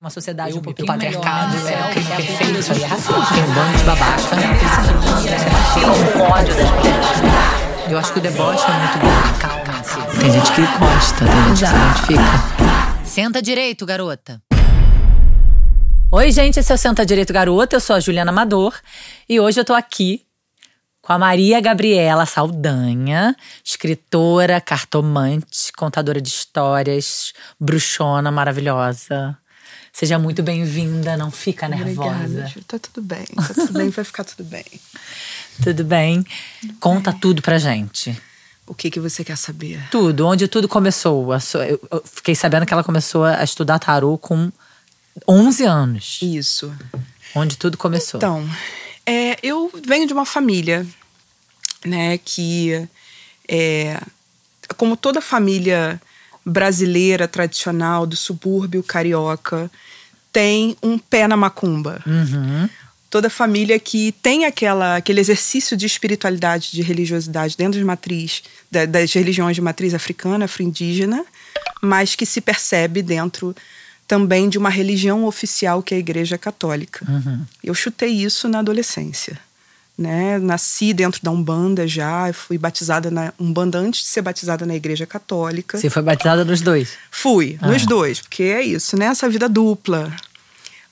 Uma sociedade Eu um me pouquinho patriarcado, melhor, né? é, o crime É perfeito, isso aí é racista. Tem um bando de babaca. Tem um ódio das mulheres. Eu acho que o deboche é muito bom. Calma-se. Tem gente que gosta, tem gente que se identifica. Senta direito, garota. Oi, gente, esse é o Senta Direito Garota. Eu sou a Juliana Amador e hoje eu tô aqui com a Maria Gabriela Saldanha, escritora, cartomante, contadora de histórias, bruxona maravilhosa. Seja muito bem-vinda, não fica nervosa. Obrigada, Ju. Tá tudo bem, tá tudo bem, vai ficar tudo bem. Tudo bem? Conta tudo pra gente. O que que você quer saber? Tudo, onde tudo começou. Eu fiquei sabendo que ela começou a estudar tarô com 11 anos. Isso. Onde tudo começou. Então, é, eu venho de uma família, né, que é, como toda família brasileira tradicional do subúrbio carioca, tem um pé na macumba. Uhum. toda família que tem aquela, aquele exercício de espiritualidade, de religiosidade dentro de matriz, da- das religiões de matriz africana, afro-indígena, mas que se percebe dentro também de uma religião oficial que é a Igreja Católica. Eu chutei isso na adolescência. Né? Nasci dentro da Umbanda já, fui batizada na Umbanda antes de ser batizada na Igreja Católica. Você foi batizada nos dois. Fui, nos dois, porque é isso, né? Essa vida dupla.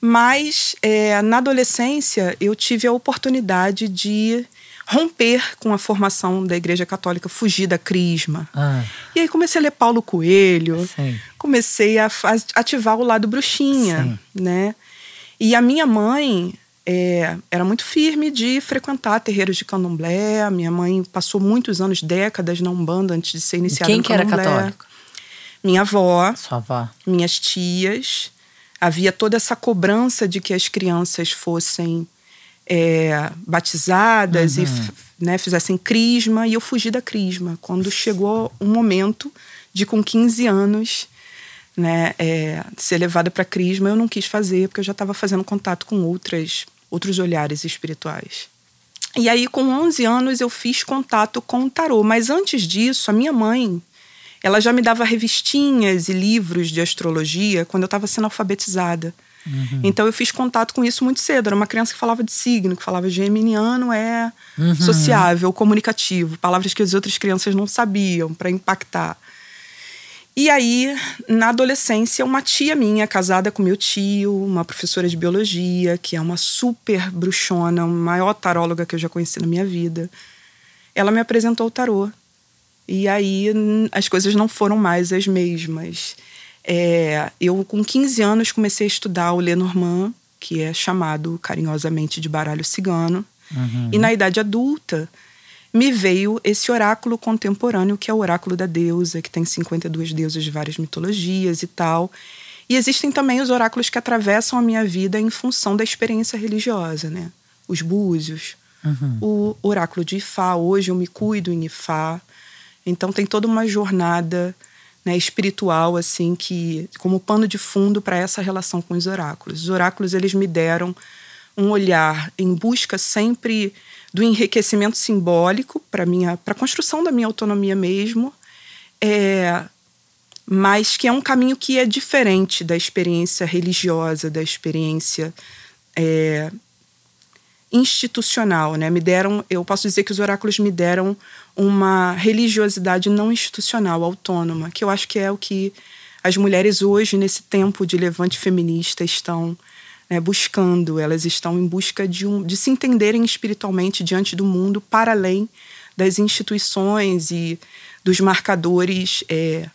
Mas é, na adolescência eu tive a oportunidade de romper com a formação da Igreja Católica, fugir da crisma. Ah, E aí comecei a ler Paulo Coelho, Sim. comecei a ativar o lado bruxinha, Sim. né? E a minha mãe é, era muito firme de frequentar terreiros de candomblé. Minha mãe passou muitos anos, décadas na Umbanda antes de ser iniciada quem no que era candomblé. católico? Minha avó, Sua avó. minhas tias. Havia toda essa cobrança de que as crianças fossem é, batizadas e f- né, fizessem crisma, e eu fugi da crisma. Quando chegou um momento de, com 15 anos, né, é, ser levada para crisma, eu não quis fazer, porque eu já estava fazendo contato com outras, outros olhares espirituais. E aí, com 11 anos, eu fiz contato com o tarô. Mas antes disso, a minha mãe, ela já me dava revistinhas e livros de astrologia quando eu estava sendo alfabetizada. Então eu fiz contato com isso muito cedo. Era uma criança que falava de signo, que falava geminiano é sociável, comunicativo, palavras que as outras crianças não sabiam para impactar. E aí, na adolescência, uma tia minha, casada com meu tio, uma professora de biologia, que é uma super bruxona, a maior taróloga que eu já conheci na minha vida, ela me apresentou o tarô. E aí as coisas não foram mais as mesmas. É, eu, com 15 anos, comecei a estudar o Lenormand, que é chamado carinhosamente de baralho cigano. E na idade adulta, me veio esse oráculo contemporâneo, que é o oráculo da deusa, que tem 52 deusas de várias mitologias e tal. E existem também os oráculos que atravessam a minha vida em função da experiência religiosa, né? Os búzios, o oráculo de Ifá. Hoje eu me cuido em Ifá. Então tem toda uma jornada né, espiritual assim que como pano de fundo para essa relação com os oráculos. Os oráculos eles me deram um olhar em busca sempre do enriquecimento simbólico para minha para a construção da minha autonomia mesmo, é, mas que é um caminho que é diferente da experiência religiosa, da experiência é, institucional, né? Me deram, eu posso dizer que os oráculos me deram uma religiosidade não institucional, autônoma, que eu acho que é o que as mulheres hoje nesse tempo de levante feminista estão né, buscando. Elas estão em busca de, um, de se entenderem espiritualmente diante do mundo, para além das instituições e dos marcadores é,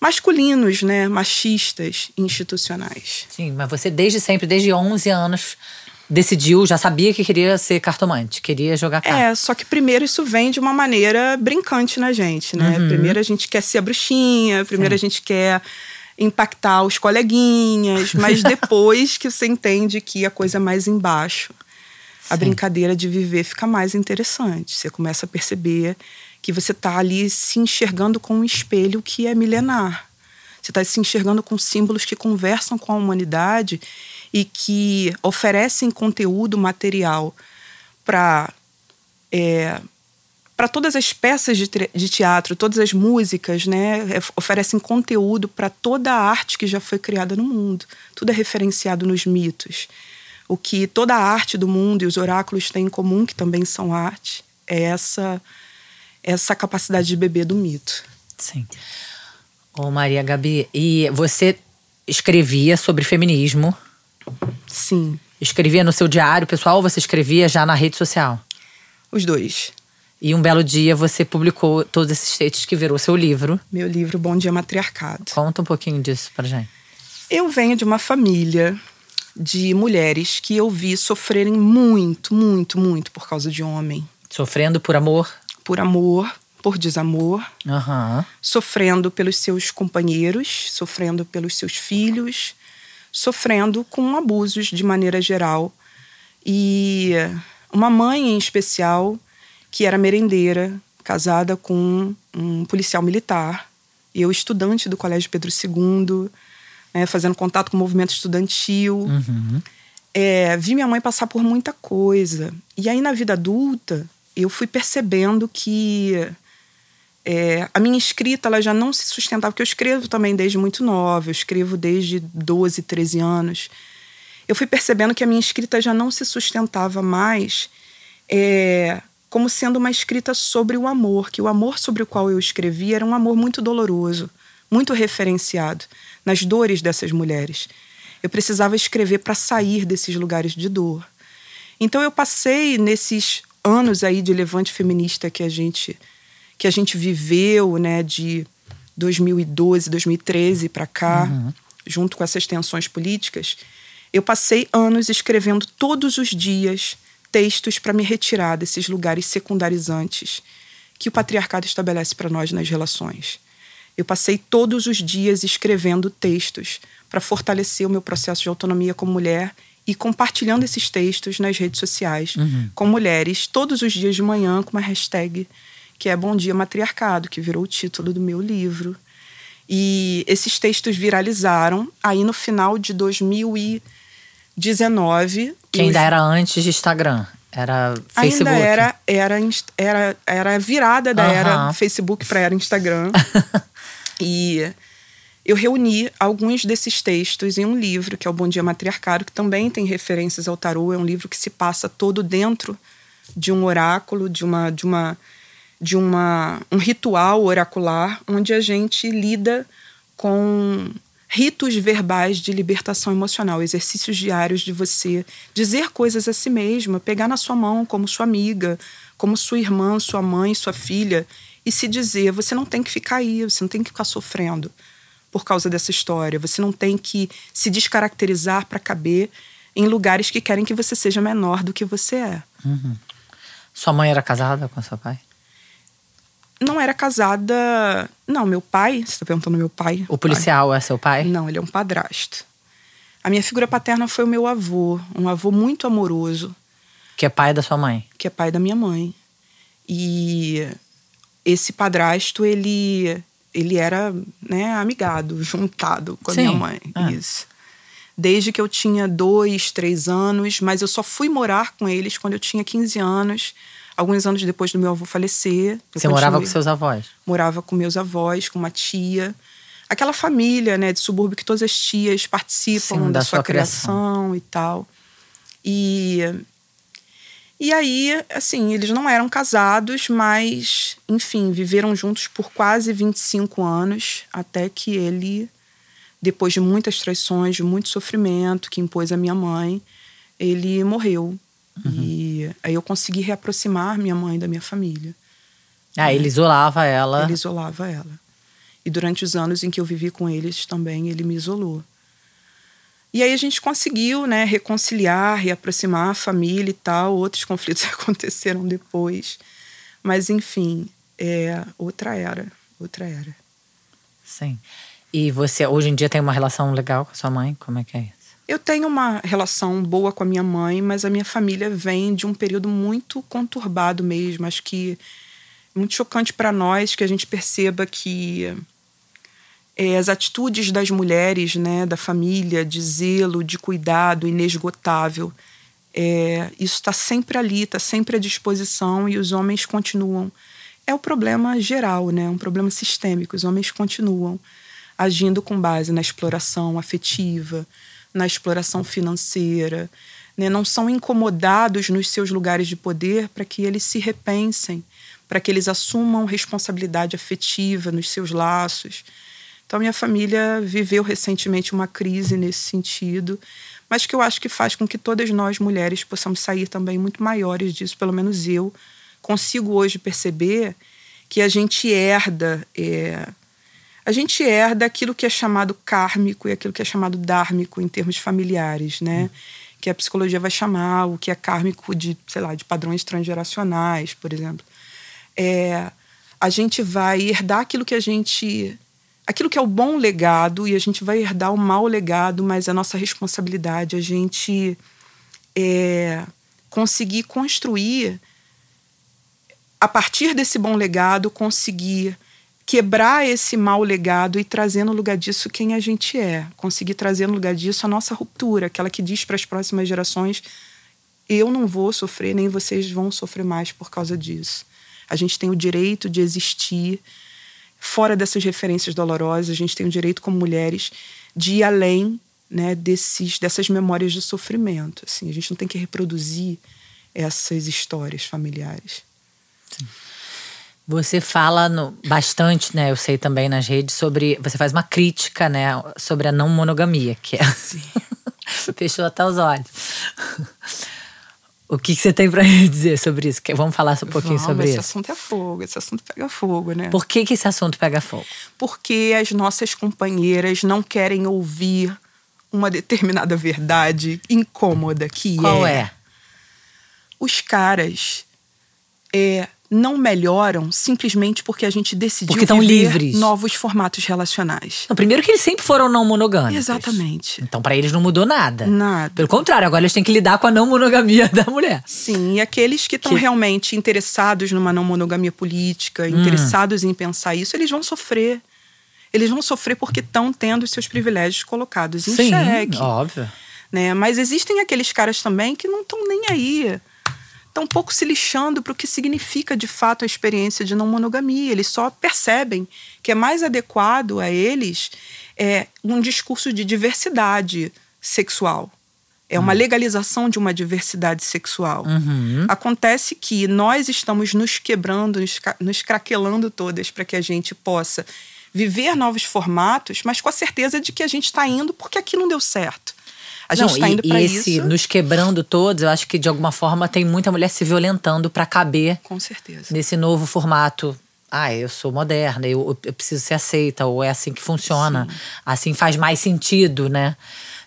masculinos, né, machistas, institucionais. Sim, mas você desde sempre, desde 11 anos, decidiu, já sabia que queria ser cartomante, queria jogar carta. É, só que primeiro isso vem de uma maneira brincante na gente, né? Primeiro a gente quer ser a bruxinha, primeiro a gente quer impactar os coleguinhas, mas depois que você entende que a coisa é mais embaixo, a brincadeira de viver fica mais interessante. Você começa a perceber que você está ali se enxergando com um espelho que é milenar. Você está se enxergando com símbolos que conversam com a humanidade e que oferecem conteúdo material para é, para todas as peças de, de, teatro, todas as músicas, né, é, oferecem conteúdo para toda a arte que já foi criada no mundo. Tudo é referenciado nos mitos. O que toda a arte do mundo e os oráculos têm em comum, que também são arte, é essa essa capacidade de beber do mito. Sim. Ô Maria Gabi, e você escrevia sobre feminismo? Sim. Escrevia no seu diário pessoal ou você escrevia já na rede social? Os dois. E um belo dia você publicou todos esses textos que virou seu livro. Meu livro Bom Dia Matriarcado. Conta um pouquinho disso pra gente. Eu venho de uma família de mulheres que eu vi sofrerem muito, muito, muito por causa de homem. Sofrendo por amor? Por amor, por desamor. Uhum. Sofrendo pelos seus companheiros, sofrendo pelos seus filhos, sofrendo com abusos de maneira geral. E uma mãe em especial que era merendeira, casada com um policial militar. E eu, estudante do Colégio Pedro II, né, fazendo contato com o movimento estudantil. Uhum. É, vi minha mãe passar por muita coisa. E aí, na vida adulta, eu fui percebendo que é, a minha escrita ela já não se sustentava, porque eu escrevo também desde muito nova, eu escrevo desde 12, 13 anos. Eu fui percebendo que a minha escrita já não se sustentava mais é, como sendo uma escrita sobre o amor, que o amor sobre o qual eu escrevi era um amor muito doloroso, muito referenciado nas dores dessas mulheres. Eu precisava escrever para sair desses lugares de dor. Então eu passei nesses anos aí de levante feminista que a gente que a gente viveu, né, de 2012, 2013 para cá, uhum. junto com essas tensões políticas, eu passei anos escrevendo todos os dias textos para me retirar desses lugares secundarizantes que o patriarcado estabelece para nós nas relações. Eu passei todos os dias escrevendo textos para fortalecer o meu processo de autonomia como mulher e compartilhando esses textos nas redes sociais uhum. com mulheres todos os dias de manhã com uma hashtag que é Bom Dia Matriarcado, que virou o título do meu livro. E esses textos viralizaram. Aí no final de 2000 19. Que ainda era antes de Instagram. Era Facebook. Ainda era, era, era, era virada da uhum. era Facebook para era Instagram. e eu reuni alguns desses textos em um livro, que é o Bom Dia Matriarcado, que também tem referências ao tarô. É um livro que se passa todo dentro de um oráculo, de uma de uma de uma um ritual oracular onde a gente lida com ritos verbais de libertação emocional, exercícios diários de você dizer coisas a si mesma, pegar na sua mão como sua amiga, como sua irmã, sua mãe, sua filha e se dizer: você não tem que ficar aí, você não tem que ficar sofrendo por causa dessa história, você não tem que se descaracterizar para caber em lugares que querem que você seja menor do que você é. Uhum. Sua mãe era casada com seu pai? Não era casada. Não, meu pai, você está perguntando meu pai? O policial pai. é seu pai? Não, ele é um padrasto. A minha figura paterna foi o meu avô, um avô muito amoroso. Que é pai da sua mãe? Que é pai da minha mãe. E esse padrasto, ele, ele era né, amigado, juntado com a Sim. minha mãe. Ah. Isso. Desde que eu tinha dois, três anos, mas eu só fui morar com eles quando eu tinha 15 anos alguns anos depois do meu avô falecer. Você morava com seus avós? Morava com meus avós, com uma tia. Aquela família, né, de subúrbio que todas as tias participam Sim, da, da, sua, sua criação, criação e tal. E e aí, assim, eles não eram casados, mas, enfim, viveram juntos por quase 25 anos, até que ele, depois de muitas traições, de muito sofrimento que impôs a minha mãe, ele morreu. Uhum. E aí eu consegui reaproximar minha mãe da minha família. Ah, ele isolava ela. Ele isolava ela. E durante os anos em que eu vivi com eles também, ele me isolou. E aí a gente conseguiu, né, reconciliar, reaproximar a família e tal. Outros conflitos aconteceram depois. Mas, enfim, é outra era. Outra era. Sim. E você hoje em dia tem uma relação legal com a sua mãe? Como é que é? Eu tenho uma relação boa com a minha mãe, mas a minha família vem de um período muito conturbado mesmo. Acho que é muito chocante para nós que a gente perceba que é, as atitudes das mulheres, né, da família, de zelo, de cuidado inesgotável, é, isso está sempre ali, está sempre à disposição e os homens continuam é o problema geral, né? Um problema sistêmico. Os homens continuam agindo com base na exploração afetiva, na exploração financeira, né? não são incomodados nos seus lugares de poder para que eles se repensem, para que eles assumam responsabilidade afetiva nos seus laços. Então, minha família viveu recentemente uma crise nesse sentido, mas que eu acho que faz com que todas nós mulheres possamos sair também muito maiores disso, pelo menos eu consigo hoje perceber que a gente herda. É, a gente herda aquilo que é chamado kármico e aquilo que é chamado dármico em termos familiares, né? Hum. Que a psicologia vai chamar o que é kármico de, sei lá, de padrões transgeracionais, por exemplo. É, a gente vai herdar aquilo que a gente aquilo que é o bom legado e a gente vai herdar o mau legado, mas é nossa responsabilidade a gente é, conseguir construir a partir desse bom legado, conseguir quebrar esse mau legado e trazer no lugar disso quem a gente é. Conseguir trazer no lugar disso a nossa ruptura, aquela que diz para as próximas gerações: eu não vou sofrer, nem vocês vão sofrer mais por causa disso. A gente tem o direito de existir fora dessas referências dolorosas, a gente tem o direito, como mulheres, de ir além né, desses, dessas memórias de sofrimento. Assim, a gente não tem que reproduzir essas histórias familiares. Você fala no, bastante, né? Eu sei também nas redes sobre. Você faz uma crítica, né? Sobre a não monogamia, que é. Sim. Fechou até os olhos. O que, que você tem para dizer sobre isso? Vamos falar um pouquinho Vamos, sobre esse isso. Esse assunto é fogo, esse assunto pega fogo, né? Por que, que esse assunto pega fogo? Porque as nossas companheiras não querem ouvir uma determinada verdade incômoda que Qual é. é? Os caras é, não melhoram simplesmente porque a gente decidiu porque estão livres. novos formatos relacionais. Não, primeiro que eles sempre foram não monogâmicos. Exatamente. Então para eles não mudou nada. Nada. Pelo contrário, agora eles têm que lidar com a não monogamia da mulher. Sim, e aqueles que estão que... realmente interessados numa não monogamia política, hum. interessados em pensar isso, eles vão sofrer. Eles vão sofrer porque estão tendo seus privilégios colocados em Sim, xeque. óbvio. Né? Mas existem aqueles caras também que não estão nem aí estão um pouco se lixando para o que significa de fato a experiência de não monogamia. Eles só percebem que é mais adequado a eles é, um discurso de diversidade sexual. É uma uhum. legalização de uma diversidade sexual. Uhum. Acontece que nós estamos nos quebrando, nos, nos craquelando todas para que a gente possa viver novos formatos, mas com a certeza de que a gente está indo porque aqui não deu certo. A gente está indo para isso. esse nos quebrando todos, eu acho que de alguma forma tem muita mulher se violentando para caber. Com certeza. Nesse novo formato. Ah, eu sou moderna, eu, eu preciso ser aceita, ou é assim que funciona. Sim. Assim faz mais sentido, né?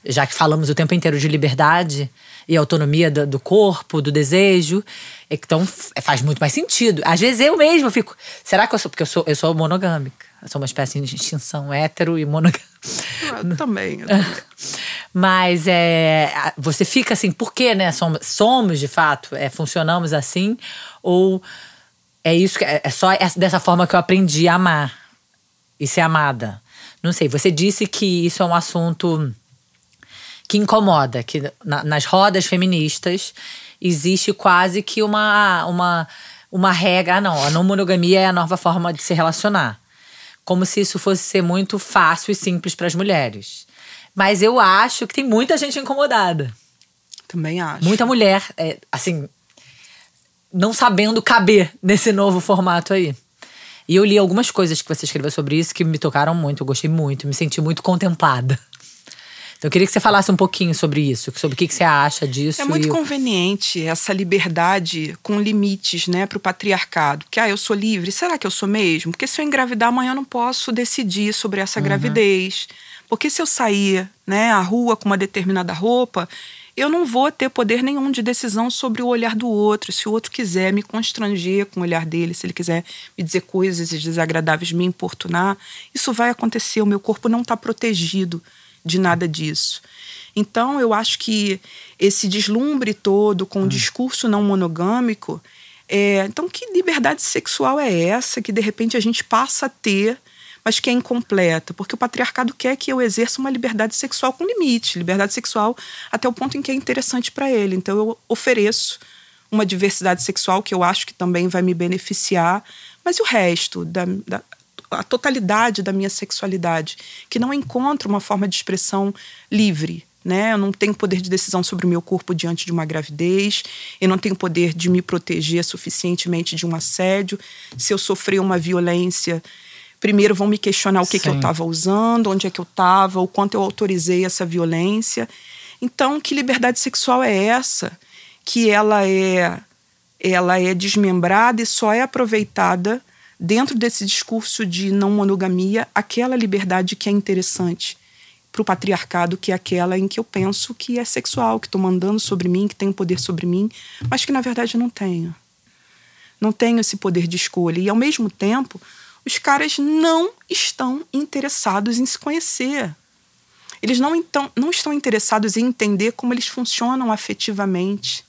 Já que falamos o tempo inteiro de liberdade e autonomia do, do corpo, do desejo, então faz muito mais sentido. Às vezes eu mesma fico, será que eu sou porque eu sou eu sou monogâmica? Eu sou uma espécie de extinção hétero e monogâmica. Eu também. Eu também. Mas é, você fica assim, por que, né? Somos, somos de fato, é, funcionamos assim? Ou é isso que é, é só dessa forma que eu aprendi a amar e ser amada? Não sei, você disse que isso é um assunto que incomoda, que na, nas rodas feministas existe quase que uma, uma, uma regra. Ah, não, a não monogamia é a nova forma de se relacionar. Como se isso fosse ser muito fácil e simples para as mulheres. Mas eu acho que tem muita gente incomodada. Também acho. Muita mulher, é, assim, não sabendo caber nesse novo formato aí. E eu li algumas coisas que você escreveu sobre isso que me tocaram muito, eu gostei muito, me senti muito contemplada. Então eu queria que você falasse um pouquinho sobre isso, sobre o que, que você acha disso. É muito conveniente essa liberdade com limites, né, para o patriarcado. Que ah, eu sou livre, será que eu sou mesmo? Porque se eu engravidar amanhã eu não posso decidir sobre essa uhum. gravidez. Porque se eu sair né, à rua com uma determinada roupa, eu não vou ter poder nenhum de decisão sobre o olhar do outro. Se o outro quiser me constranger com o olhar dele, se ele quiser me dizer coisas desagradáveis, me importunar, isso vai acontecer. O meu corpo não está protegido de nada disso. Então, eu acho que esse deslumbre todo com o hum. discurso não monogâmico. É, então, que liberdade sexual é essa que de repente a gente passa a ter mas que é incompleta, porque o patriarcado quer que eu exerça uma liberdade sexual com limite, liberdade sexual até o ponto em que é interessante para ele. Então eu ofereço uma diversidade sexual que eu acho que também vai me beneficiar, Mas e o resto, da, da, a totalidade da minha sexualidade, que não encontra uma forma de expressão livre? Né? Eu não tenho poder de decisão sobre o meu corpo diante de uma gravidez, eu não tenho poder de me proteger suficientemente de um assédio. Se eu sofrer uma violência, primeiro vão me questionar o que, que eu estava usando, onde é que eu estava, o quanto eu autorizei essa violência. Então, que liberdade sexual é essa? Que ela é ela é desmembrada e só é aproveitada dentro desse discurso de não monogamia aquela liberdade que é interessante para o patriarcado, que é aquela em que eu penso que é sexual, que estou mandando sobre mim, que tem poder sobre mim, mas que na verdade não tenho. Não tenho esse poder de escolha. E ao mesmo tempo, os caras não estão interessados em se conhecer. Eles não, então, não estão interessados em entender como eles funcionam afetivamente.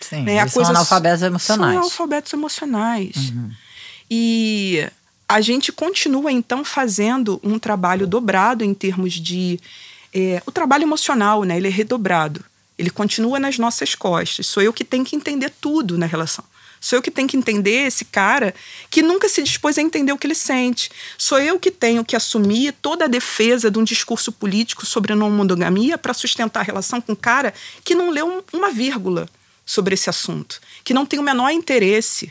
Sim, né? eles são analfabetos emocionais. São analfabetos emocionais. Uhum. E a gente continua, então, fazendo um trabalho dobrado em termos de... É, o trabalho emocional, né? Ele é redobrado. Ele continua nas nossas costas. Sou eu que tenho que entender tudo na relação. Sou eu que tenho que entender esse cara que nunca se dispôs a entender o que ele sente. Sou eu que tenho que assumir toda a defesa de um discurso político sobre a não monogamia para sustentar a relação com um cara que não leu uma vírgula sobre esse assunto, que não tem o menor interesse.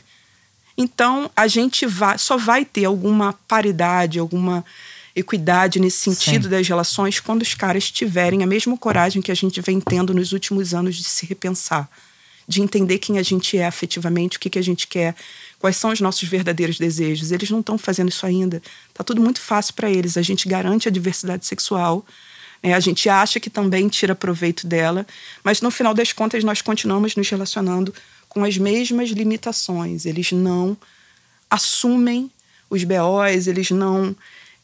Então, a gente vai, só vai ter alguma paridade, alguma equidade nesse sentido Sim. das relações quando os caras tiverem a mesma coragem que a gente vem tendo nos últimos anos de se repensar de entender quem a gente é afetivamente, o que, que a gente quer, quais são os nossos verdadeiros desejos. Eles não estão fazendo isso ainda. Está tudo muito fácil para eles. A gente garante a diversidade sexual, né? a gente acha que também tira proveito dela, mas no final das contas nós continuamos nos relacionando com as mesmas limitações. Eles não assumem os BOs, eles não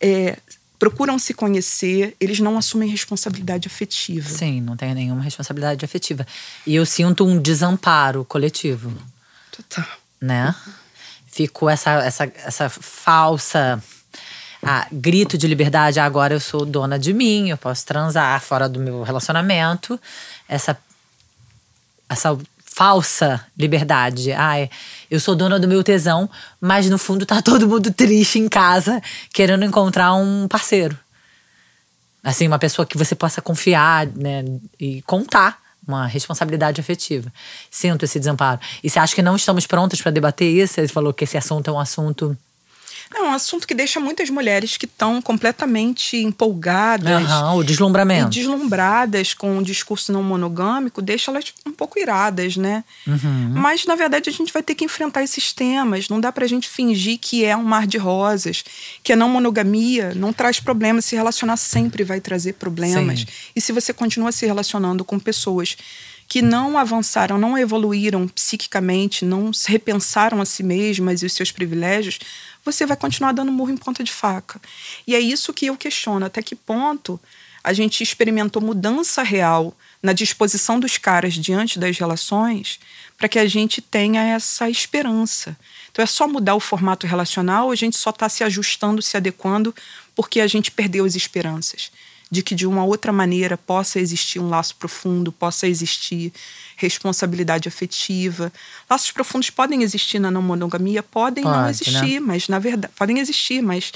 é, procuram se conhecer, eles não assumem responsabilidade afetiva. Sim, não tem nenhuma responsabilidade afetiva. E eu sinto um desamparo coletivo. Total. Né? Fico essa, essa, essa falsa ah, grito de liberdade. Agora eu sou dona de mim, eu posso transar fora do meu relacionamento. Essa, essa falsa liberdade. Ai, eu sou dona do meu tesão, mas no fundo tá todo mundo triste em casa, querendo encontrar um parceiro. Assim, uma pessoa que você possa confiar, né, e contar uma responsabilidade afetiva. Sinto esse desamparo. E você acha que não estamos prontas para debater isso? Você falou que esse assunto é um assunto é um assunto que deixa muitas mulheres que estão completamente empolgadas. Uhum, o deslumbramento. deslumbradas com o discurso não monogâmico, deixa elas um pouco iradas, né? Uhum. Mas, na verdade, a gente vai ter que enfrentar esses temas. Não dá pra gente fingir que é um mar de rosas, que a não monogamia não traz problemas. Se relacionar sempre vai trazer problemas. Sim. E se você continua se relacionando com pessoas que não avançaram, não evoluíram psiquicamente, não se repensaram a si mesmas e os seus privilégios, você vai continuar dando murro em ponta de faca. E é isso que eu questiono: até que ponto a gente experimentou mudança real na disposição dos caras diante das relações para que a gente tenha essa esperança. Então é só mudar o formato relacional, a gente só está se ajustando, se adequando, porque a gente perdeu as esperanças de que de uma outra maneira possa existir um laço profundo, possa existir responsabilidade afetiva. Laços profundos podem existir na não monogamia, podem Pode, não né? existir, né? mas na verdade podem existir, mas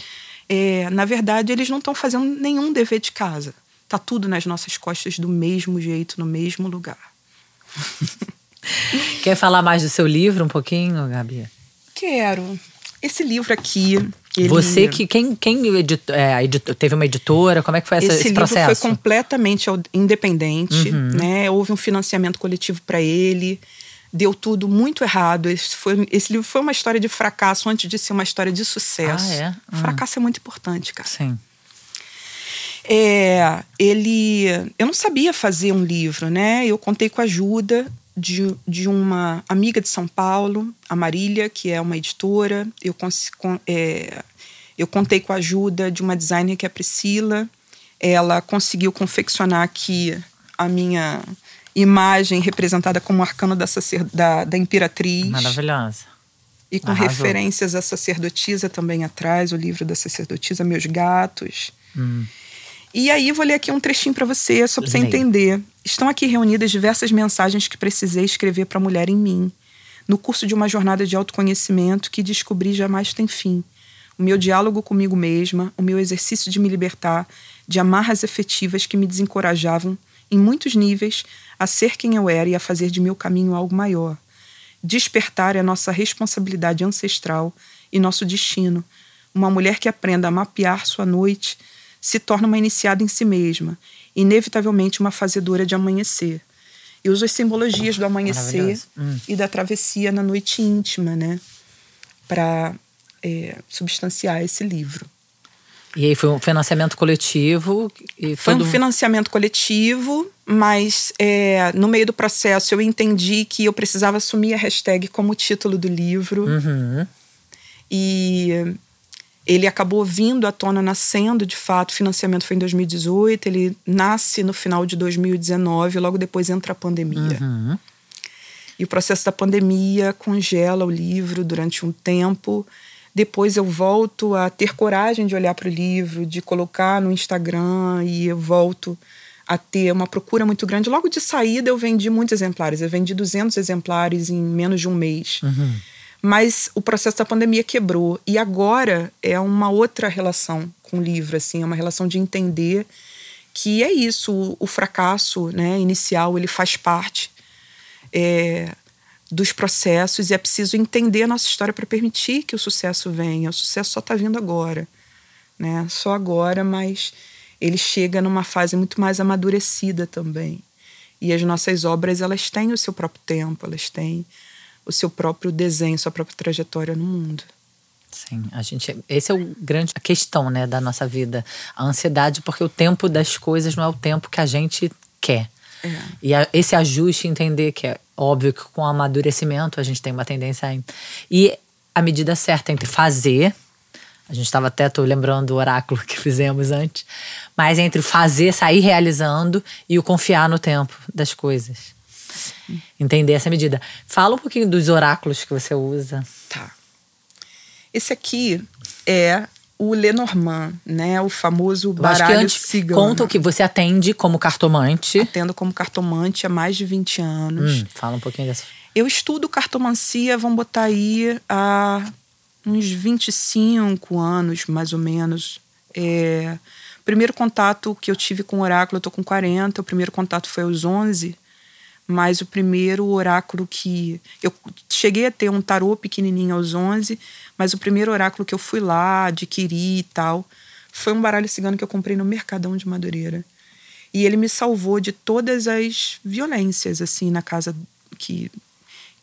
é, na verdade eles não estão fazendo nenhum dever de casa. Tá tudo nas nossas costas do mesmo jeito, no mesmo lugar. Quer falar mais do seu livro um pouquinho, Gabi? Quero. Esse livro aqui, ele... Você que quem quem edit, é, edit, teve uma editora, como é que foi essa, esse, esse processo? Livro foi completamente independente, uhum. né? Houve um financiamento coletivo para ele. Deu tudo muito errado. Esse, foi, esse livro foi uma história de fracasso antes de ser uma história de sucesso. Ah, é? Uhum. Fracasso é muito importante, cara. Sim. É, ele, eu não sabia fazer um livro, né? Eu contei com a ajuda de, de uma amiga de São Paulo, a Marília, que é uma editora. Eu, é, eu contei com a ajuda de uma designer que é a Priscila. Ela conseguiu confeccionar aqui a minha imagem representada como arcano da, da, da imperatriz. Maravilhosa. E com Arrasou. referências à sacerdotisa também atrás, o livro da sacerdotisa Meus Gatos. Hum. E aí vou ler aqui um trechinho para você, só para você entender. Estão aqui reunidas diversas mensagens que precisei escrever para a mulher em mim. no curso de uma jornada de autoconhecimento que descobri jamais tem fim. O meu diálogo comigo mesma, o meu exercício de me libertar de amarras efetivas que me desencorajavam, em muitos níveis, a ser quem eu era e a fazer de meu caminho algo maior. Despertar é a nossa responsabilidade ancestral e nosso destino. Uma mulher que aprenda a mapear sua noite se torna uma iniciada em si mesma, inevitavelmente uma fazedora de amanhecer. E uso as simbologias do amanhecer hum. e da travessia na noite íntima, né? Para é, substanciar esse livro. E aí foi um financiamento coletivo? E foi um financiamento coletivo, mas é, no meio do processo eu entendi que eu precisava assumir a hashtag como título do livro. Uhum. E ele acabou vindo à tona, nascendo de fato. O financiamento foi em 2018, ele nasce no final de 2019, logo depois entra a pandemia. Uhum. E o processo da pandemia congela o livro durante um tempo. Depois eu volto a ter coragem de olhar para o livro, de colocar no Instagram e eu volto a ter uma procura muito grande. Logo de saída eu vendi muitos exemplares. Eu vendi 200 exemplares em menos de um mês. Uhum. Mas o processo da pandemia quebrou e agora é uma outra relação com o livro, assim, é uma relação de entender que é isso, o, fracasso, né, inicial, ele faz parte é, dos processos e é preciso entender a nossa história para permitir que o sucesso venha. O sucesso só está vindo agora, né? Só agora, mas ele chega numa fase muito mais amadurecida também. E as nossas obras, elas têm o seu próprio tempo, elas têm o seu próprio desenho, sua própria trajetória no mundo. Sim, a gente, esse é o grande a questão, né, da nossa vida, a ansiedade, porque o tempo das coisas não é o tempo que a gente quer. É. E a, esse ajuste, entender que é óbvio que com o amadurecimento a gente tem uma tendência a. E a medida certa entre fazer, a gente estava até, tô lembrando do oráculo que fizemos antes, mas entre fazer, sair realizando e o confiar no tempo das coisas. Entender essa medida. Fala um pouquinho dos oráculos que você usa. Tá. Esse aqui é o Lenormand, né? O famoso Eu baralho antes, cigano. Conta o que você atende como cartomante. Atendo como cartomante há mais de 20 anos. Hum, fala um pouquinho dessa. Eu estudo cartomancia, vamos botar aí, há uns 25 anos, mais ou menos. É, primeiro contato que eu tive com o oráculo, eu tô com 40. O primeiro contato foi aos 11 mas o primeiro oráculo que. Eu cheguei a ter um tarô pequenininho aos 11, mas o primeiro oráculo que eu fui lá, adquiri e tal, foi um baralho cigano que eu comprei no Mercadão de Madureira. E ele me salvou de todas as violências, assim, na casa que,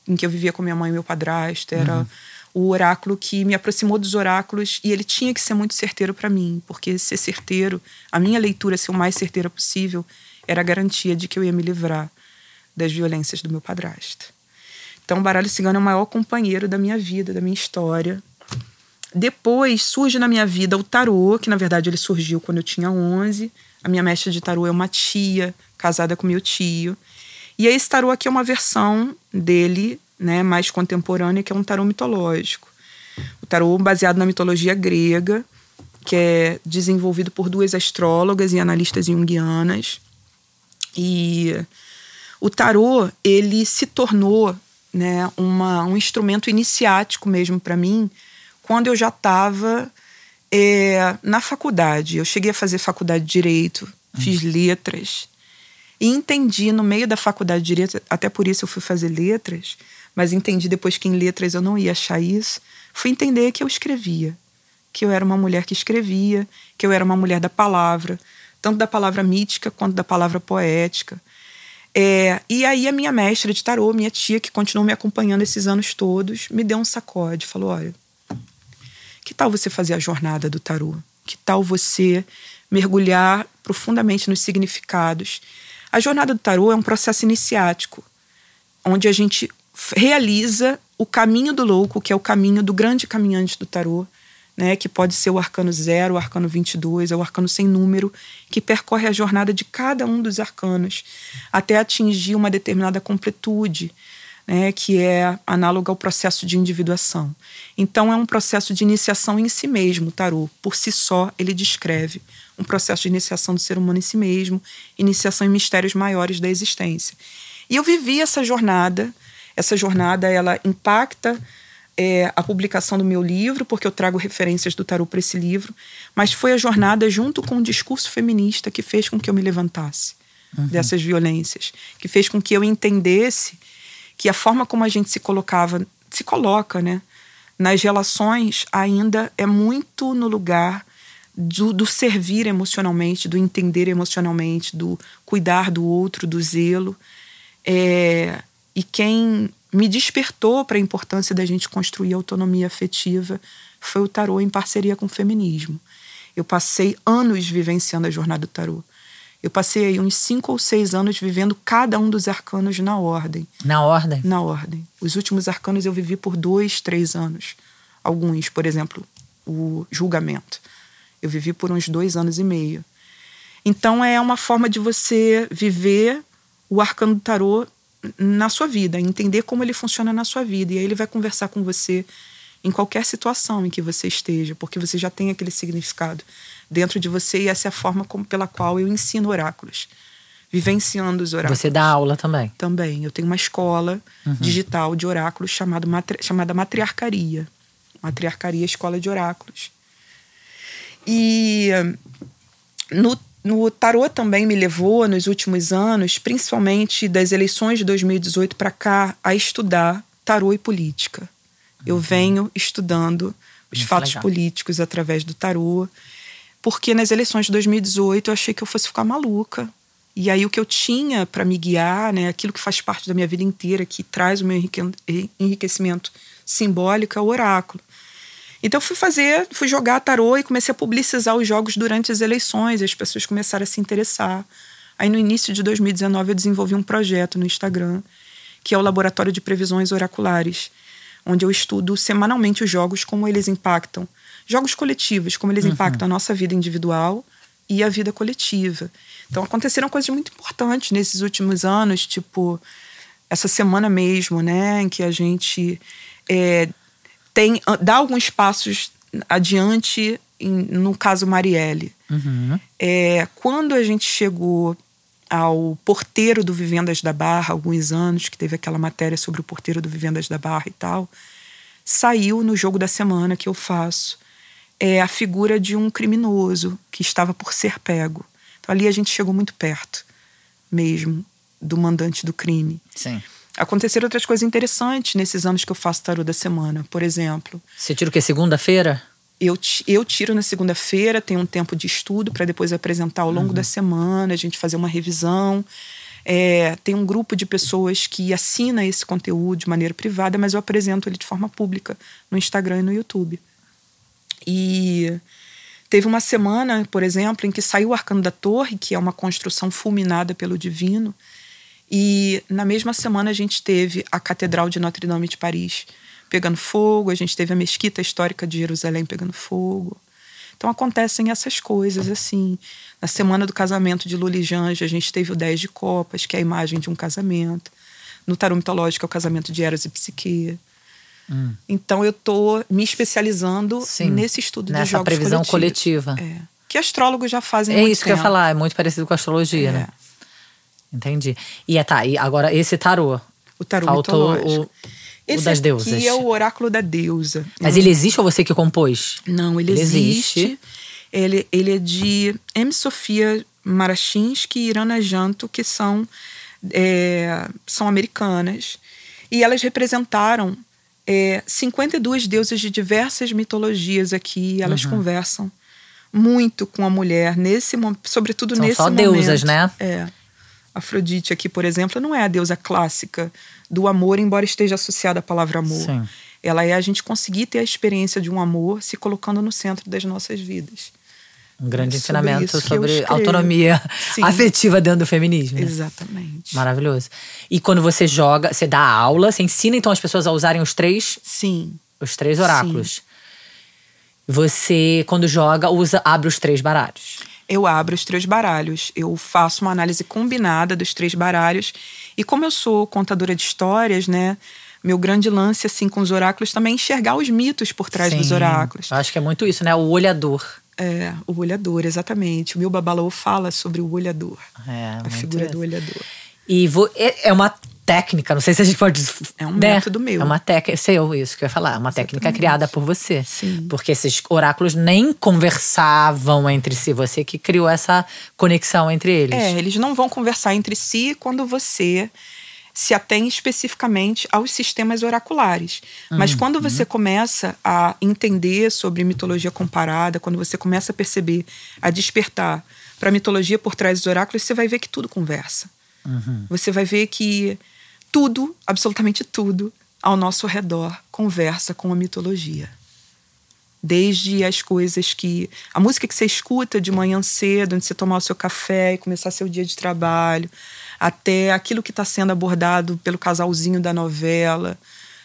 em que eu vivia com minha mãe e meu padrasto. Era. Uhum o oráculo que me aproximou dos oráculos e ele tinha que ser muito certeiro para mim, porque ser certeiro, a minha leitura ser o mais certeira possível, era a garantia de que eu ia me livrar das violências do meu padrasto. Então, o baralho cigano é o maior companheiro da minha vida, da minha história. Depois surge na minha vida o tarô, que na verdade ele surgiu quando eu tinha 11. A minha mestra de tarô é uma tia, casada com meu tio. E esse tarô aqui é uma versão dele, né, mais contemporânea, que é um tarô mitológico. O tarô baseado na mitologia grega, que é desenvolvido por duas astrólogas e analistas junguianas. E o tarô ele se tornou né, uma, um instrumento iniciático mesmo para mim quando eu já estava é, na faculdade. Eu cheguei a fazer faculdade de direito, uhum. fiz letras e entendi no meio da faculdade de direito, até por isso eu fui fazer letras, mas entendi depois que em letras eu não ia achar isso. Fui entender que eu escrevia, que eu era uma mulher que escrevia, que eu era uma mulher da palavra, tanto da palavra mítica quanto da palavra poética é, e aí a minha mestra de tarô, minha tia, que continuou me acompanhando esses anos todos, me deu um sacode, falou: olha, que tal você fazer a jornada do tarô? Que tal você mergulhar profundamente nos significados? A jornada do tarô é um processo iniciático, onde a gente realiza o caminho do louco, que é o caminho do grande caminhante do tarô, né, que pode ser o arcano zero, o arcano 22, é o arcano sem número, que percorre a jornada de cada um dos arcanos até atingir uma determinada completude, né, que é análoga ao processo de individuação. Então, é um processo de iniciação em si mesmo, o tarô. Por si só, ele descreve um processo de iniciação do ser humano em si mesmo, iniciação em mistérios maiores da existência. E eu vivi essa jornada Essa jornada ela impacta é, a publicação do meu livro, porque eu trago referências do tarô para esse livro, mas foi a jornada junto com o discurso feminista que fez com que eu me levantasse uhum. dessas violências, que fez com que eu entendesse que a forma como a gente se colocava, se coloca, né, nas relações ainda é muito no lugar do, do, servir emocionalmente, do entender emocionalmente, do cuidar do outro, do zelo. É, e quem me despertou para a importância da gente construir autonomia afetiva foi o tarô em parceria com o feminismo. Eu passei anos vivenciando a jornada do tarô. Eu passei aí uns cinco ou seis anos vivendo cada um dos arcanos na ordem. Na ordem? Na ordem. Os últimos arcanos eu vivi por dois, três anos. Alguns, por exemplo, o julgamento. Eu vivi por uns dois anos e meio. Então é uma forma de você viver o arcano do tarô na sua vida, entender como ele funciona na sua vida. E aí ele vai conversar com você em qualquer situação em que você esteja, porque você já tem aquele significado dentro de você e essa é a forma como, pela qual eu ensino oráculos. Vivenciando os oráculos. Você dá aula também? Também. Eu tenho uma escola uhum. digital de oráculos chamado, chamada Matriarcaria. Matriarcaria Escola de Oráculos. E no no tarô também me levou nos últimos anos, principalmente das eleições de 2018 para cá, a estudar tarô e política. Eu uhum. venho estudando os Muito fatos legal. políticos através do tarô, porque nas eleições de 2018 eu achei que eu fosse ficar maluca. E aí o que eu tinha para me guiar, né, aquilo que faz parte da minha vida inteira, que traz o meu enriquecimento simbólico, é o oráculo. Então fui fazer, fui jogar tarô e comecei a publicizar os jogos durante as eleições, e as pessoas começaram a se interessar. Aí no início de 2019 eu desenvolvi um projeto no Instagram, que é o Laboratório de Previsões Oraculares, onde eu estudo semanalmente os jogos, como eles impactam. Jogos coletivos, como eles uhum. impactam a nossa vida individual e a vida coletiva. Então aconteceram coisas muito importantes nesses últimos anos, tipo essa semana mesmo, né, em que a gente é, tem dá alguns passos adiante em, no caso Marielle. Uhum. É, quando a gente chegou ao porteiro do Vivendas da Barra, alguns anos, que teve aquela matéria sobre o porteiro do Vivendas da Barra e tal, saiu no jogo da semana que eu faço é a figura de um criminoso que estava por ser pego. Então ali a gente chegou muito perto mesmo do mandante do crime. Sim. Aconteceram outras coisas interessantes nesses anos que eu faço tarô da semana, por exemplo. Você tira o que? Segunda-feira? Eu, eu tiro na segunda-feira, tenho um tempo de estudo para depois apresentar ao longo uhum. da semana, a gente fazer uma revisão. É, tem um grupo de pessoas que assina esse conteúdo de maneira privada, mas eu apresento ele de forma pública no Instagram e no YouTube. E teve uma semana, por exemplo, em que saiu o Arcano da Torre, que é uma construção fulminada pelo divino, e na mesma semana a gente teve a Catedral de Notre Dame de Paris pegando fogo, a gente teve a Mesquita Histórica de Jerusalém pegando fogo. Então acontecem essas coisas assim. Na semana do casamento de Lula e Janja, a gente teve o 10 de Copas, que é a imagem de um casamento. No tarô mitológico é o casamento de Eros e Psique. Hum. Então eu tô me especializando Sim, nesse estudo nessa de jogos previsão coletiva. É. Que astrólogos já fazem É muito isso tempo. que eu ia falar, é muito parecido com a astrologia, É. né? Entendi. E é, tá, e agora esse tarô. O tarô Faltou mitológico. o, o Esse das deusas. aqui é o oráculo da deusa. Mas ele existe ou você que compôs? Não, ele, Ele existe. existe. Ele, ele é de M. Sofia Marachinsky e Irana Janto, que são, é, são americanas. E elas representaram é, 52 deusas de diversas mitologias aqui. Elas Uhum. conversam muito com a mulher, nesse sobretudo São nesse só momento. deusas, né? É. Afrodite aqui, por exemplo, não é a deusa clássica do amor, embora esteja associada à palavra amor. Sim. Ela é a gente conseguir ter a experiência de um amor se colocando no centro das nossas vidas. Um grande É sobre ensinamento sobre escrevo. autonomia Sim. afetiva dentro do feminismo. né? Exatamente. Maravilhoso. E quando você joga, você dá aula, você ensina então as pessoas a usarem os três, Sim. os três oráculos. Você, quando joga, usa, abre os três baralhos. Eu abro os três baralhos. Eu faço uma análise combinada dos três baralhos. E como eu sou contadora de histórias, né? Meu grande lance, assim, com os oráculos também é enxergar os mitos por trás dos Sim. oráculos. Eu acho que é muito isso, né? O olhador. É, o olhador, exatamente. O meu babalô fala sobre o olhador. É, a figura isso. do olhador. E vo- é é uma técnica, não sei se a gente pode. É um né? método meu. É uma técnica, seu, isso que eu ia falar. É uma Exatamente. técnica criada por você. Sim. Porque esses oráculos nem conversavam entre si. Você que criou essa conexão entre eles. É, eles não vão conversar entre si quando você se atém especificamente aos sistemas oraculares. Mas uhum. quando você começa a entender sobre mitologia comparada, quando você começa a perceber, a despertar para a mitologia por trás dos oráculos, você vai ver que tudo conversa. Uhum. Você vai ver que tudo, absolutamente tudo, ao nosso redor conversa com a mitologia. Desde as coisas que. A música que você escuta de manhã cedo, antes de você tomar o seu café e começar seu dia de trabalho, até aquilo que está sendo abordado pelo casalzinho da novela,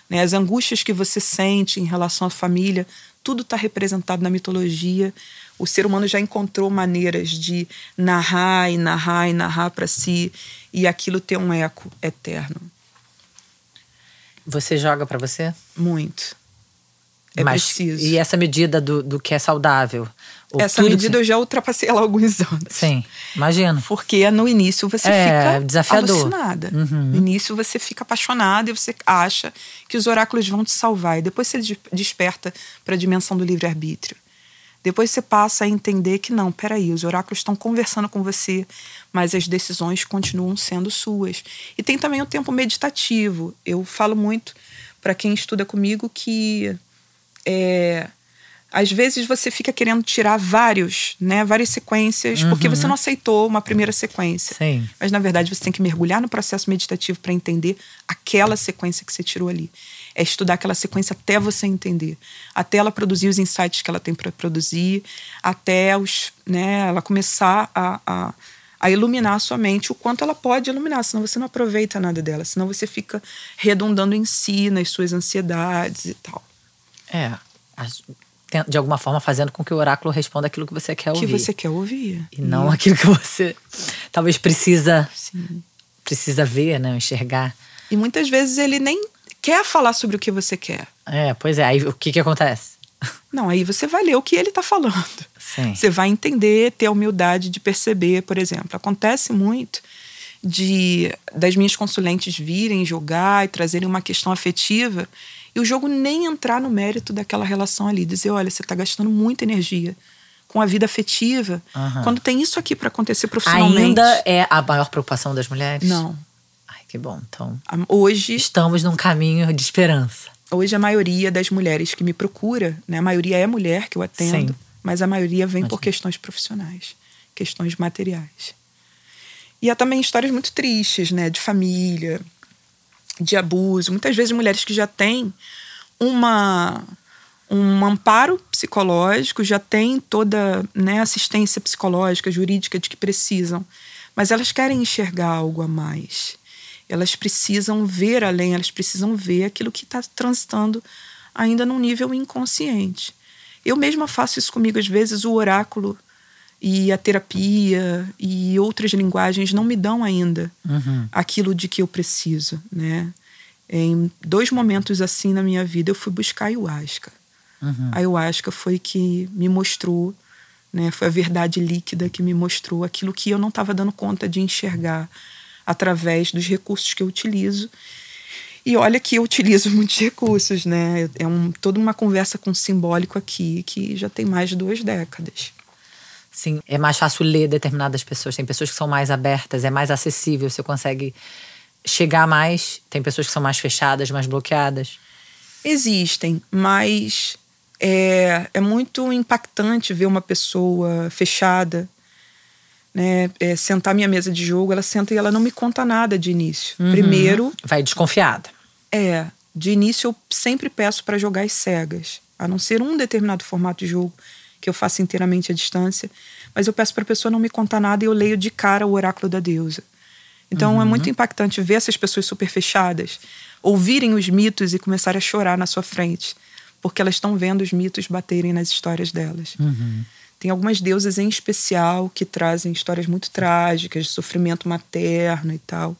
né? as angústias que você sente em relação à família, tudo está representado na mitologia. O ser humano já encontrou maneiras de narrar e narrar e narrar para si e aquilo ter um eco eterno. Você joga para você? Muito. É Mas, preciso. E essa medida do, do que é saudável? Essa medida que... eu já ultrapassei ela há alguns anos. Sim, imagino. Porque no início você é, fica desafiador. alucinada. Uhum. No início você fica apaixonada e você acha que os oráculos vão te salvar. E depois você desperta para a dimensão do livre-arbítrio. Depois você passa a entender que não, peraí, os oráculos estão conversando com você, mas as decisões continuam sendo suas. E tem também o tempo meditativo. Eu falo muito para quem estuda comigo que é, às vezes você fica querendo tirar vários, né, várias sequências, uhum. porque você não aceitou uma primeira sequência. Sim. Mas na verdade você tem que mergulhar no processo meditativo para entender aquela sequência que você tirou ali. É estudar aquela sequência até você entender, até ela produzir os insights que ela tem para produzir, até os, né, ela começar a, a a iluminar a sua mente o quanto ela pode iluminar, senão você não aproveita nada dela, senão você fica redundando em si, nas suas ansiedades e tal. É, de alguma forma fazendo com que o oráculo responda aquilo que você quer ouvir. Que você quer ouvir. E não aquilo que você talvez precisa Sim. precisa ver, né, enxergar. E muitas vezes ele nem quer falar sobre o que você quer. É, pois é. Aí o que que acontece? Não, aí você vai ler o que ele está falando. Sim. Você vai entender, ter a humildade de perceber, por exemplo. Acontece muito de das minhas consulentes virem jogar e trazerem uma questão afetiva e o jogo nem entrar no mérito daquela relação ali, dizer, olha, você está gastando muita energia com a vida afetiva, uhum. quando tem isso aqui para acontecer profissionalmente. Ainda é a maior preocupação das mulheres? Não. Que bom. Então, hoje estamos num caminho de esperança. Hoje a maioria das mulheres que me procura, né, a maioria é mulher que eu atendo, Sim. mas a maioria vem Imagina. por questões profissionais, questões materiais. E há também histórias muito tristes, né, de família, de abuso. Muitas vezes mulheres que já têm uma um amparo psicológico, já têm toda né, assistência psicológica, jurídica de que precisam, mas elas querem enxergar algo a mais. Elas precisam ver além, elas precisam ver aquilo que está transitando ainda num nível inconsciente. Eu mesma faço isso comigo, às vezes o oráculo e a terapia e outras linguagens não me dão ainda uhum. aquilo de que eu preciso, né? Em dois momentos assim na minha vida eu fui buscar a ayahuasca. Uhum. A ayahuasca foi que me mostrou, né? Foi a verdade líquida que me mostrou aquilo que eu não estava dando conta de enxergar através dos recursos que eu utilizo. E olha que eu utilizo muitos recursos, né? É um, toda uma conversa com simbólico aqui que já tem mais de duas décadas. Sim, é mais fácil ler determinadas pessoas. Tem pessoas que são mais abertas, é mais acessível, você consegue chegar mais. Tem pessoas que são mais fechadas, mais bloqueadas. Existem, mas é, é muito impactante ver uma pessoa fechada, né? É, sentar minha mesa de jogo, ela senta e ela não me conta nada de início. Uhum. Primeiro. Vai desconfiada. É. De início eu sempre peço para jogar as cegas, a não ser um determinado formato de jogo que eu faço inteiramente à distância, mas eu peço para a pessoa não me contar nada e eu leio de cara o oráculo da deusa. Então é uhum. é muito impactante ver essas pessoas super fechadas, ouvirem os mitos e começarem a chorar na sua frente, porque elas estão vendo os mitos baterem nas histórias delas. Uhum. Tem algumas deusas em especial que trazem histórias muito trágicas, de sofrimento materno e tal,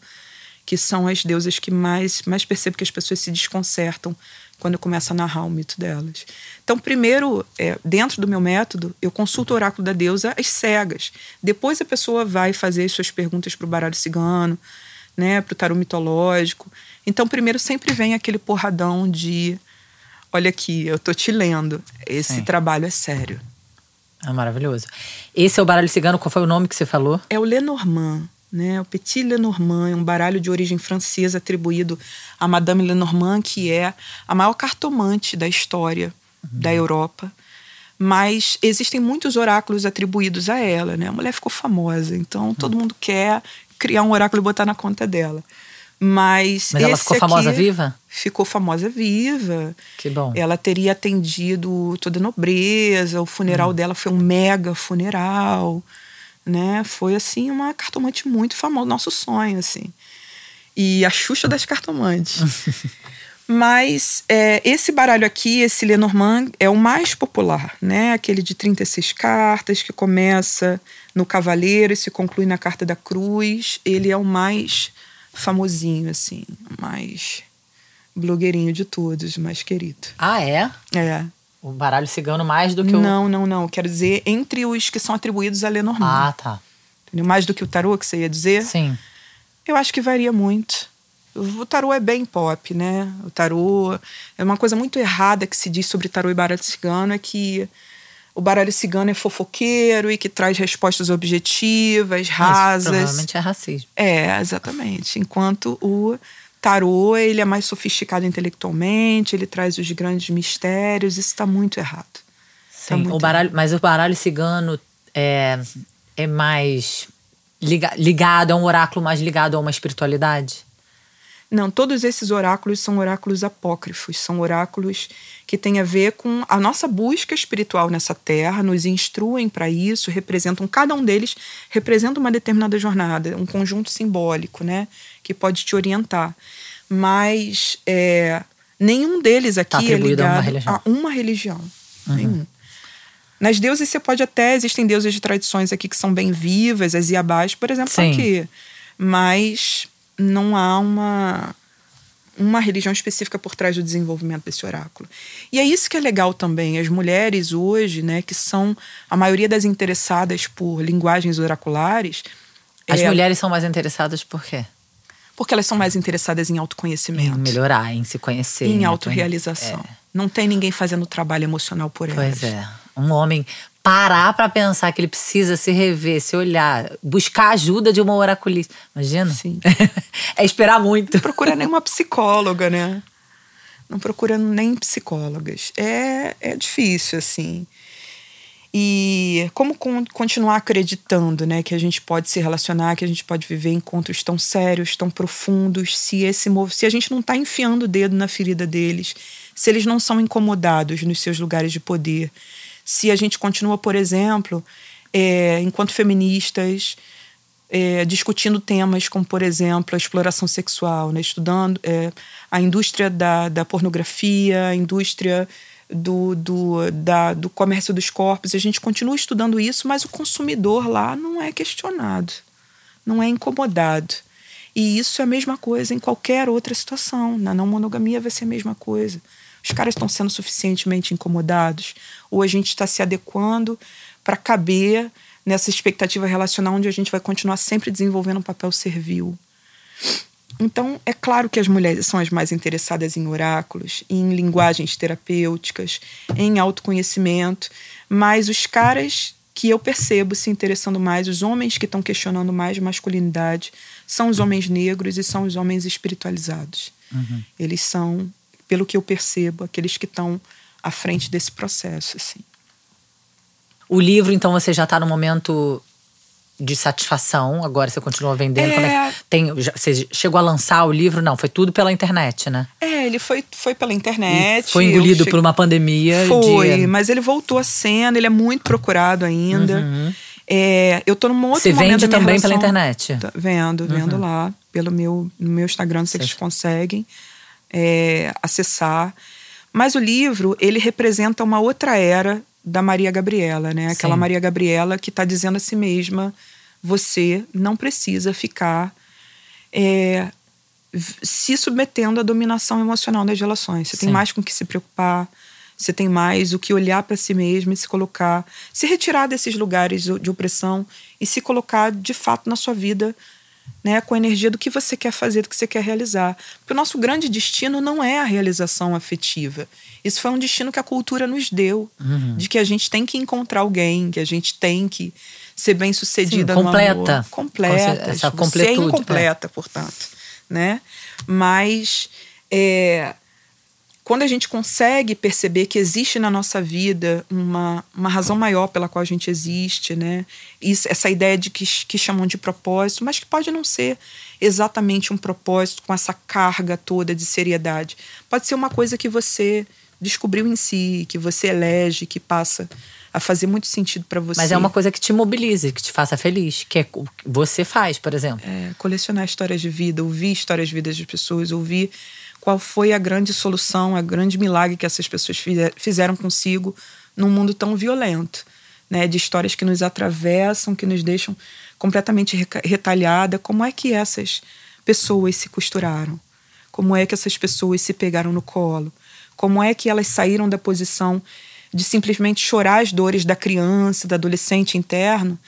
que são as deusas que mais, mais percebo que as pessoas se desconcertam quando eu começo a narrar o mito delas. Então, primeiro, é, dentro do meu método, eu consulto o oráculo da deusa às cegas. Depois a pessoa vai fazer as suas perguntas para o baralho cigano. né, para o tarô mitológico. Então, primeiro sempre vem aquele porradão de olha aqui, eu tô te lendo. Esse Sim. trabalho é sério. É maravilhoso. Esse é o baralho cigano, qual foi o nome que você falou? É o Lenormand. Né? O Petit Lenormand é um baralho de origem francesa atribuído a Madame Lenormand, que é a maior cartomante da história uhum. da Europa. Mas existem muitos oráculos atribuídos a ela. Né? A mulher ficou famosa, então uhum. todo mundo quer criar um oráculo e botar na conta dela. Mas, Mas ela ficou famosa viva? Ficou famosa viva. Que bom. Ela teria atendido toda a nobreza, o funeral hum. dela foi um mega funeral, né? Foi assim uma cartomante muito famosa, nosso sonho assim. E a Xuxa das cartomantes. Mas é, esse baralho aqui, esse Lenormand, é o mais popular, né? Aquele de 36 cartas que começa no cavaleiro e se conclui na carta da cruz. Ele é o mais famosinho, assim, mais blogueirinho de todos, mais querido. Ah, é? É. O baralho cigano mais do que o. Não, não, não. Quero dizer, entre os que são atribuídos a Lenormand. Ah, tá. Entendeu? Mais do que o tarô, que você ia dizer? Sim. Eu acho que varia muito. O tarô é bem pop, né? O tarô. É uma coisa muito errada que se diz sobre tarô e baralho cigano é que o baralho cigano é fofoqueiro e que traz respostas objetivas, rasas. Isso, provavelmente é racismo. É, exatamente. Enquanto o tarô, ele é mais sofisticado intelectualmente, ele traz os grandes mistérios, isso está muito errado. Tá Sim, tá muito o baralho, errado. mas o baralho cigano é, é mais ligado, é um oráculo mais ligado a uma espiritualidade? Não, todos esses oráculos são oráculos apócrifos, são oráculos que têm a ver com a nossa busca espiritual nessa terra, nos instruem para isso, representam, cada um deles representa uma determinada jornada, um conjunto simbólico, né, que pode te orientar. Mas é, nenhum deles aqui tá é ligado a uma religião. A uma religião. Uhum. Nenhum. Nas deuses você pode até, existem deuses de tradições aqui que são bem vivas, as Iabás, por exemplo, Sim. aqui. Mas não há uma uma religião específica por trás do desenvolvimento desse oráculo. E é isso que é legal também. As mulheres hoje, né, que são a maioria das interessadas por linguagens oraculares. As é, mulheres são mais interessadas por quê? Porque elas são mais interessadas em autoconhecimento. Em melhorar, em se conhecer. Em autorrealização. É. Não tem ninguém fazendo trabalho emocional por elas. Pois é. Um homem parar para pensar que ele precisa se rever, se olhar, buscar ajuda de uma oraculista. Imagina? Sim. é esperar muito. Não procura nenhuma psicóloga, né? Não procura nem psicólogas. É, é difícil, assim. E como continuar acreditando, né, que a gente pode se relacionar, que a gente pode viver encontros tão sérios, tão profundos, se esse se a gente não está enfiando o dedo na ferida deles, se eles não são incomodados nos seus lugares de poder, se a gente continua, por exemplo, é, enquanto feministas, é, discutindo temas como, por exemplo, a exploração sexual, né? estudando é, a indústria da, da pornografia, a indústria do, do, da, do comércio dos corpos. A gente continua estudando isso, mas o consumidor lá não é questionado, não é incomodado. E isso é a mesma coisa em qualquer outra situação. Na não monogamia vai ser a mesma coisa. Os caras estão sendo suficientemente incomodados? Ou a gente está se adequando para caber nessa expectativa relacional onde a gente vai continuar sempre desenvolvendo um papel servil? Então, é claro que as mulheres são as mais interessadas em oráculos, em linguagens terapêuticas, em autoconhecimento, mas os caras que eu percebo se interessando mais, os homens que estão questionando mais masculinidade, são os homens negros e são os homens espiritualizados. Uhum. Eles são pelo que eu percebo, aqueles que estão à frente desse processo. Assim. O livro, então, você já está no momento de satisfação, agora você continua vendendo. É... É tem, você chegou a lançar o livro? Não, foi tudo pela internet, né? É, ele foi, foi pela internet. E foi engolido cheguei... por uma pandemia. Foi, de... mas ele voltou à cena, ele é muito procurado ainda. Uhum. É, eu tô num outro Você vende também relação... pela internet? Vendo, vendo uhum. lá. Pelo meu, no meu Instagram, se eles conseguem é, acessar. Mas o livro, ele representa uma outra era da Maria Gabriela, né? Aquela Sim. Maria Gabriela que está dizendo a si mesma: você não precisa ficar é, se submetendo à dominação emocional das relações. Você Sim. tem mais com o que se preocupar, você tem mais o que olhar para si mesmo e se colocar, se retirar desses lugares de opressão e se colocar de fato na sua vida né, com a energia do que você quer fazer, do que você quer realizar. Porque o nosso grande destino não é a realização afetiva. Isso foi um destino que a cultura nos deu, uhum. de que a gente tem que encontrar alguém, que a gente tem que ser bem sucedida Sim, completa. no amor. Completa. Essa completude. É incompleta, é. portanto, né? Mas é, quando a gente consegue perceber que existe na nossa vida uma, uma razão maior pela qual a gente existe, né? Isso, essa ideia de que, que chamam de propósito, mas que pode não ser exatamente um propósito com essa carga toda de seriedade. Pode ser uma coisa que você descobriu em si, que você elege, que passa a fazer muito sentido para você. Mas é uma coisa que te mobilize, que te faça feliz, que é o que você faz, por exemplo. É, colecionar histórias de vida, ouvir histórias de vida das pessoas, ouvir qual foi a grande solução, a grande milagre que essas pessoas fizeram consigo num mundo tão violento, né? De histórias que nos atravessam, que nos deixam completamente retalhada. Como é que essas pessoas se costuraram? Como é que essas pessoas se pegaram no colo? Como é que elas saíram da posição de simplesmente chorar as dores da criança, da adolescente interno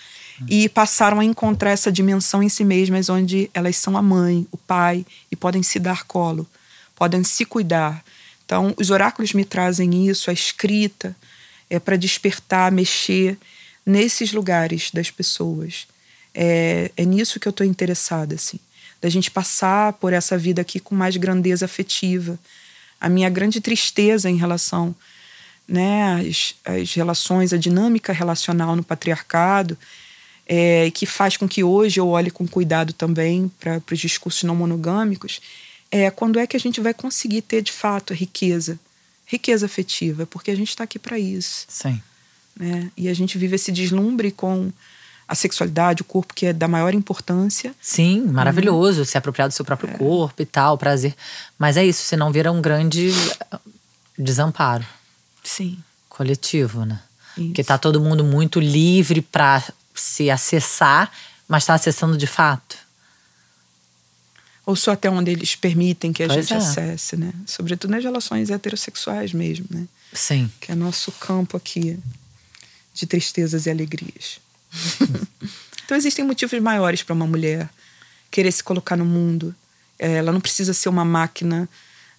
e passaram a encontrar essa dimensão em si mesmas, onde elas são a mãe, o pai e podem se dar colo podem se cuidar. Então, os oráculos me trazem isso, a escrita, é para despertar, mexer nesses lugares das pessoas. É, é nisso que eu estou interessada, assim, da gente passar por essa vida aqui com mais grandeza afetiva. A minha grande tristeza em relação né, às relações, a dinâmica relacional no patriarcado, é, que faz com que hoje eu olhe com cuidado também para os discursos não monogâmicos, é quando é que a gente vai conseguir ter de fato a riqueza, riqueza afetiva, porque a gente está aqui para isso. Sim. Né? E a gente vive esse deslumbre com a sexualidade, o corpo que é da maior importância. Sim, maravilhoso, uhum. se apropriar do seu próprio é. corpo e tal, prazer. Mas é isso, senão vira um grande desamparo. Sim. Coletivo, né? Isso. Porque tá todo mundo muito livre para se acessar, mas está acessando de fato ou só até onde eles permitem que a pois gente é. acesse, né? Sobretudo nas relações heterossexuais mesmo, né? Sim. Que é nosso campo aqui de tristezas e alegrias. então existem motivos maiores para uma mulher querer se colocar no mundo. É, ela não precisa ser uma máquina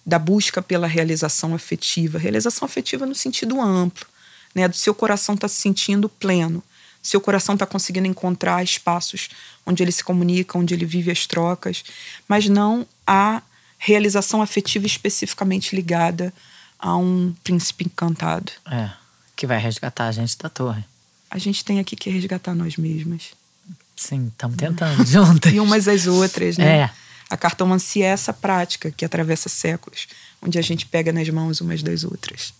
da busca pela realização afetiva. Realização afetiva no sentido amplo, né? Do seu coração estar tá se sentindo pleno seu coração está conseguindo encontrar espaços onde ele se comunica, onde ele vive as trocas, mas não a realização afetiva especificamente ligada a um príncipe encantado. É, que vai resgatar a gente da torre. A gente tem aqui que resgatar nós mesmas. Sim, estamos tentando juntas. e umas às outras, né? É. A cartomancia é essa prática que atravessa séculos, onde a gente pega nas mãos umas das outras.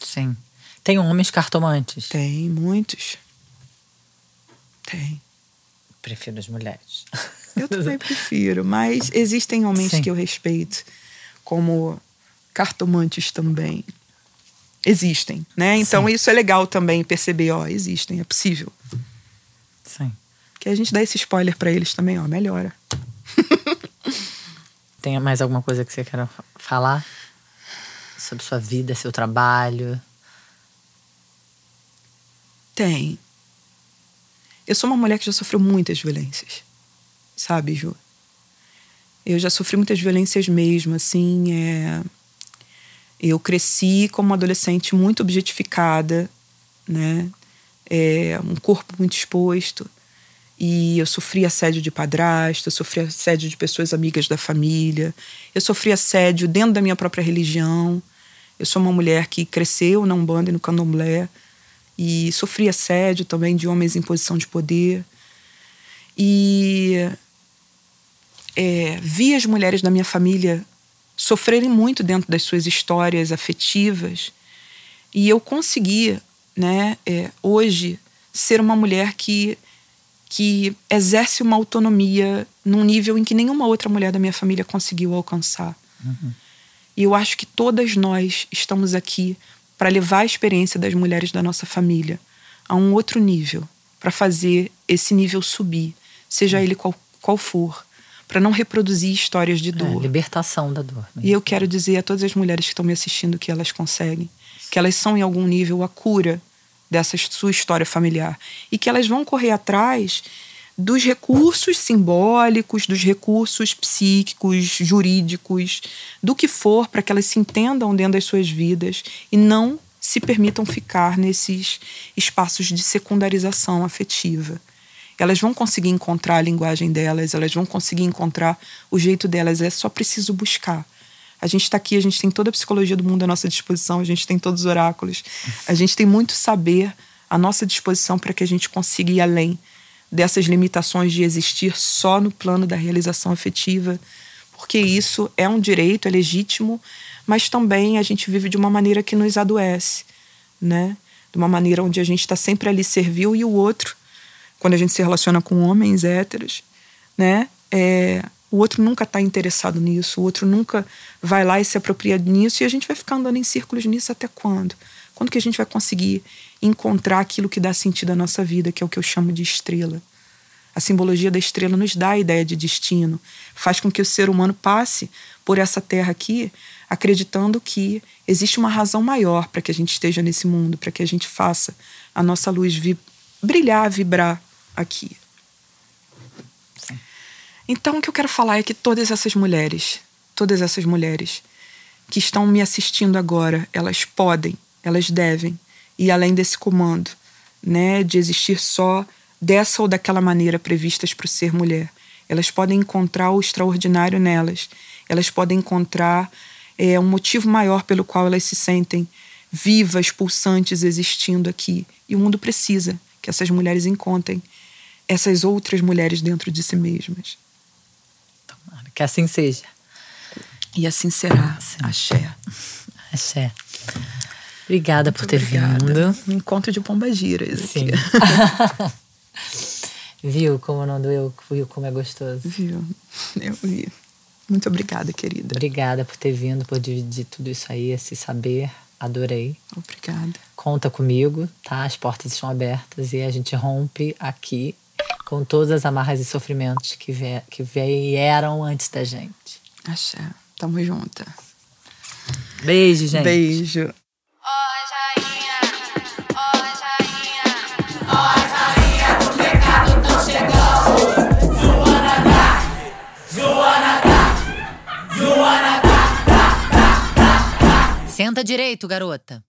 Sim. Tem homens cartomantes? Tem, muitos. Prefiro as mulheres. Eu também prefiro, mas existem homens Sim. que eu respeito, como cartomantes também. Existem, né? Então Sim. isso é legal também perceber, ó, existem, é possível. Sim. Que a gente dá esse spoiler para eles também, ó, melhora. Tem mais alguma coisa que você queira falar sobre sua vida, seu trabalho? Tem. Eu sou uma mulher que já sofreu muitas violências, sabe, Ju? Eu já sofri muitas violências mesmo, assim. É... Eu cresci como uma adolescente muito objetificada, né? É, um corpo muito exposto. E eu sofri assédio de padrasto, eu sofri assédio de pessoas amigas da família, eu sofri assédio dentro da minha própria religião. Eu sou uma mulher que cresceu na Umbanda e no Candomblé e sofri assédio também de homens em posição de poder. E é, vi as mulheres da minha família sofrerem muito dentro das suas histórias afetivas. E eu consegui, né, é, hoje, ser uma mulher que, que exerce uma autonomia num nível em que nenhuma outra mulher da minha família conseguiu alcançar. Uhum. E eu acho que todas nós estamos aqui para levar a experiência das mulheres da nossa família a um outro nível, para fazer esse nível subir, seja ele qual, qual for, para não reproduzir histórias de é, dor. É, libertação da dor. Né? E eu quero dizer a todas as mulheres que estão me assistindo que elas conseguem, que elas são em algum nível a cura dessa sua história familiar e que elas vão correr atrás dos recursos simbólicos, dos recursos psíquicos, jurídicos, do que for, para que elas se entendam dentro das suas vidas e não se permitam ficar nesses espaços de secundarização afetiva. Elas vão conseguir encontrar a linguagem delas, elas vão conseguir encontrar o jeito delas, é só preciso buscar. A gente está aqui, a gente tem toda a psicologia do mundo à nossa disposição, a gente tem todos os oráculos, a gente tem muito saber à nossa disposição para que a gente consiga ir além dessas limitações de existir só no plano da realização afetiva, porque isso é um direito, é legítimo, mas também a gente vive de uma maneira que nos adoece, né? De uma maneira onde a gente está sempre ali servil e o outro, quando a gente se relaciona com homens héteros, né? É, o outro nunca está interessado nisso, o outro nunca vai lá e se apropria nisso e a gente vai ficar andando em círculos nisso até quando? Quando que a gente vai conseguir encontrar aquilo que dá sentido à nossa vida, que é o que eu chamo de estrela? A simbologia da estrela nos dá a ideia de destino, faz com que o ser humano passe por essa terra aqui acreditando que existe uma razão maior para que a gente esteja nesse mundo, para que a gente faça a nossa luz vi brilhar, vibrar aqui. Então, o que eu quero falar é que todas essas mulheres, todas essas mulheres que estão me assistindo agora, elas podem elas devem ir além desse comando, né, de existir só dessa ou daquela maneira previstas para o ser mulher. Elas podem encontrar o extraordinário nelas. Elas podem encontrar é, um motivo maior pelo qual elas se sentem vivas, pulsantes, existindo aqui. E o mundo precisa que essas mulheres encontrem essas outras mulheres dentro de si mesmas. Tomara que assim seja. E assim será. Sim. Axé. Axé. Obrigada Muito por ter obrigada. vindo. Um encontro de pomba giras Sim. viu como não doeu? Viu como é gostoso? Viu. Eu vi. Muito obrigada, querida. Obrigada por ter vindo, por dividir tudo isso aí, esse saber. Adorei. Obrigada. Conta comigo, tá? As portas estão abertas e a gente rompe aqui com todas as amarras e sofrimentos que, vier, que vieram antes da gente. Axé. Tamo junta. Beijo, gente. Beijo. Direito, garota.